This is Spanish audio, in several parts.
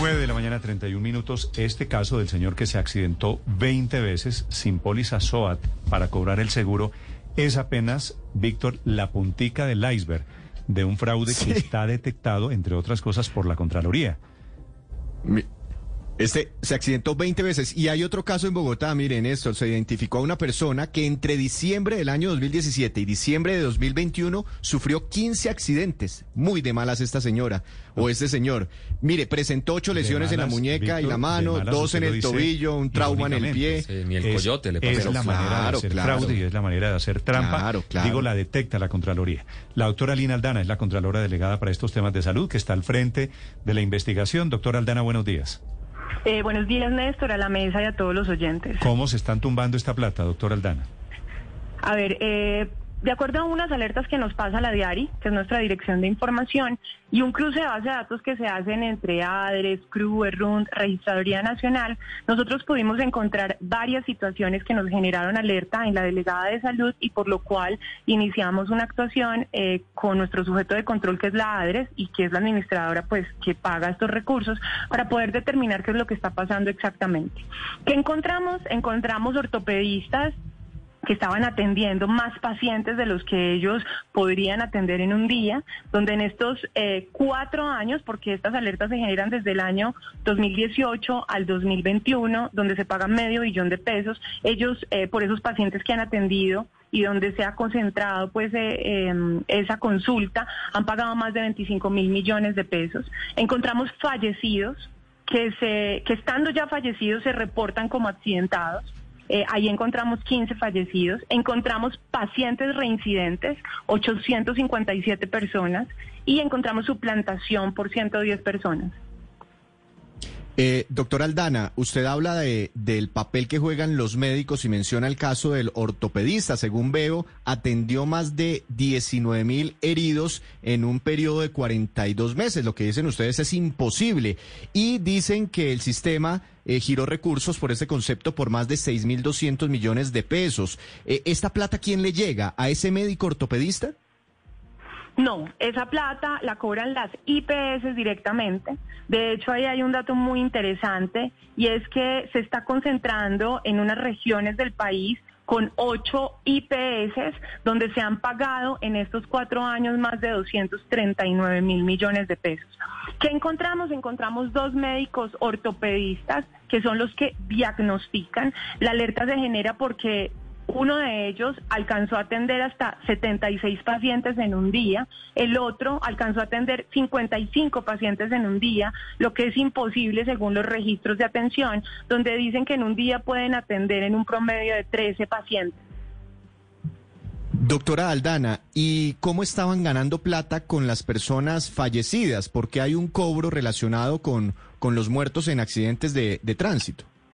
9 de la mañana, 31 minutos. Este caso del señor que se accidentó 20 veces sin póliza SOAT para cobrar el seguro es apenas, Víctor, la puntica del iceberg de un fraude sí. que está detectado, entre otras cosas, por la Contraloría. Este se accidentó 20 veces y hay otro caso en Bogotá, miren esto, se identificó a una persona que entre diciembre del año 2017 y diciembre de 2021 sufrió 15 accidentes, muy de malas esta señora o este señor. Mire, presentó ocho lesiones malas, en la muñeca Víctor, y la mano, dos en el tobillo, un trauma en el pie. Sí, ni el coyote le pasó. Es la manera claro, de hacer claro. fraude y es la manera de hacer trampa. Claro, claro. Digo, la detecta la Contraloría. La doctora Lina Aldana es la Contralora delegada para estos temas de salud que está al frente de la investigación. Doctora Aldana, buenos días. Eh, buenos días, Néstor, a la mesa y a todos los oyentes. ¿Cómo se están tumbando esta plata, doctor Aldana? A ver, eh, de acuerdo a unas alertas que nos pasa la Diari, que es nuestra dirección de información, y un cruce de base de datos que se hacen entre ADRES, CRU, RUND, Registraduría Nacional, nosotros pudimos encontrar varias situaciones que nos generaron alerta en la delegada de salud y por lo cual iniciamos una actuación eh, con nuestro sujeto de control que es la ADRES y que es la administradora pues que paga estos recursos para poder determinar qué es lo que está pasando exactamente. ¿Qué encontramos? Encontramos ortopedistas que estaban atendiendo más pacientes de los que ellos podrían atender en un día, donde en estos eh, cuatro años, porque estas alertas se generan desde el año 2018 al 2021, donde se pagan medio billón de pesos, ellos eh, por esos pacientes que han atendido y donde se ha concentrado pues eh, eh, esa consulta, han pagado más de 25 mil millones de pesos. Encontramos fallecidos que, se, que estando ya fallecidos se reportan como accidentados eh, ahí encontramos 15 fallecidos, encontramos pacientes reincidentes, 857 personas, y encontramos suplantación por 110 personas. Eh, doctor Aldana, usted habla de, del papel que juegan los médicos y menciona el caso del ortopedista. Según veo, atendió más de 19 mil heridos en un periodo de 42 meses. Lo que dicen ustedes es imposible. Y dicen que el sistema eh, giró recursos por este concepto por más de 6.200 millones de pesos. Eh, ¿Esta plata quién le llega? ¿A ese médico ortopedista? No, esa plata la cobran las IPS directamente. De hecho, ahí hay un dato muy interesante y es que se está concentrando en unas regiones del país con ocho IPS, donde se han pagado en estos cuatro años más de 239 mil millones de pesos. ¿Qué encontramos? Encontramos dos médicos ortopedistas que son los que diagnostican. La alerta se genera porque uno de ellos alcanzó a atender hasta 76 pacientes en un día, el otro alcanzó a atender 55 pacientes en un día, lo que es imposible según los registros de atención, donde dicen que en un día pueden atender en un promedio de 13 pacientes. Doctora Aldana, ¿y cómo estaban ganando plata con las personas fallecidas? Porque hay un cobro relacionado con, con los muertos en accidentes de, de tránsito.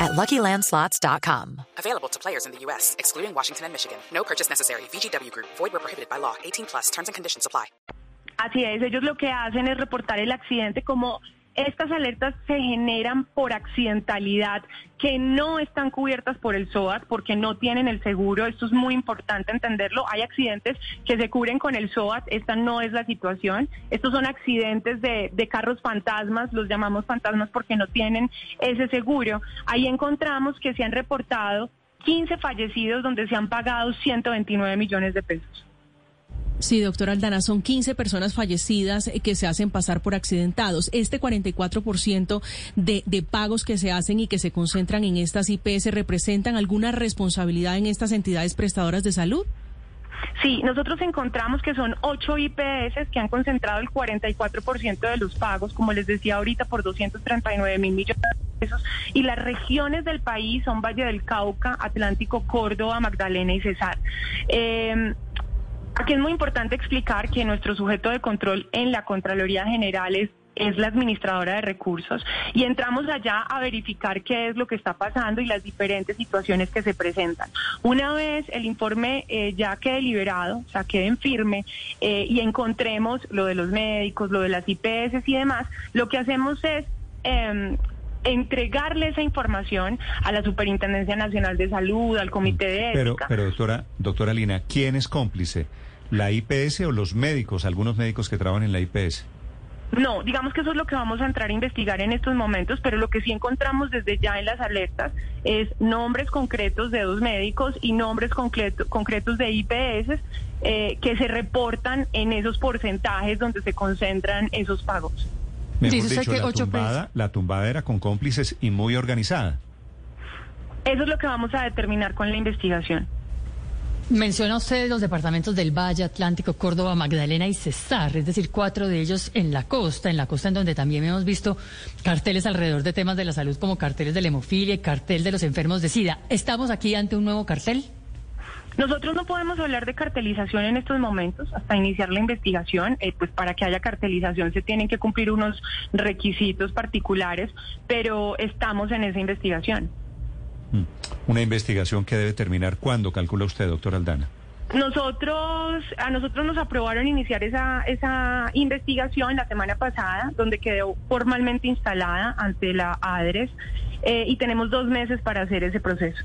at LuckyLandSlots.com. Available to players in the U.S., excluding Washington and Michigan. No purchase necessary. VGW Group. Void where prohibited by law. 18 plus. Terms and conditions apply. Así es. Ellos lo que hacen es reportar el accidente como estas alertas se generan por accidentalidad que no están cubiertas por el SOAT porque no tienen el seguro. Esto es muy importante entenderlo. Hay accidentes que se cubren con el SOAT. Esta no es la situación. Estos son accidentes de, de carros fantasmas. Los llamamos fantasmas porque no tienen ese seguro. Ahí encontramos que se han reportado 15 fallecidos donde se han pagado 129 millones de pesos. Sí, doctora Aldana, son 15 personas fallecidas eh, que se hacen pasar por accidentados. Este 44% de, de pagos que se hacen y que se concentran en estas IPS representan alguna responsabilidad en estas entidades prestadoras de salud. Sí, nosotros encontramos que son ocho IPS que han concentrado el 44% de los pagos, como les decía ahorita, por 239 mil millones de pesos. Y las regiones del país son Valle del Cauca, Atlántico, Córdoba, Magdalena y Cesar. Eh, Aquí es muy importante explicar que nuestro sujeto de control en la Contraloría General es la administradora de recursos y entramos allá a verificar qué es lo que está pasando y las diferentes situaciones que se presentan. Una vez el informe eh, ya quede liberado, o sea, quede en firme eh, y encontremos lo de los médicos, lo de las IPS y demás, lo que hacemos es... Eh, entregarle esa información a la Superintendencia Nacional de Salud, al Comité de Pero, Ética. pero doctora, doctora Lina, ¿quién es cómplice? ¿La IPS o los médicos, algunos médicos que trabajan en la IPS? No, digamos que eso es lo que vamos a entrar a investigar en estos momentos, pero lo que sí encontramos desde ya en las alertas es nombres concretos de dos médicos y nombres concreto- concretos de IPS eh, que se reportan en esos porcentajes donde se concentran esos pagos. Mejor Dice usted dicho, que la ocho tumbada, la tumbada era con cómplices y muy organizada. Eso es lo que vamos a determinar con la investigación. Menciona usted los departamentos del Valle, Atlántico, Córdoba, Magdalena y Cesar, es decir, cuatro de ellos en la costa, en la costa en donde también hemos visto carteles alrededor de temas de la salud como carteles de la hemofilia y cartel de los enfermos de SIDA. ¿Estamos aquí ante un nuevo cartel? Nosotros no podemos hablar de cartelización en estos momentos hasta iniciar la investigación, eh, pues para que haya cartelización se tienen que cumplir unos requisitos particulares, pero estamos en esa investigación. Mm. Una investigación que debe terminar cuándo, calcula usted, doctor Aldana. Nosotros, a nosotros nos aprobaron iniciar esa, esa investigación la semana pasada, donde quedó formalmente instalada ante la ADRES, eh, y tenemos dos meses para hacer ese proceso.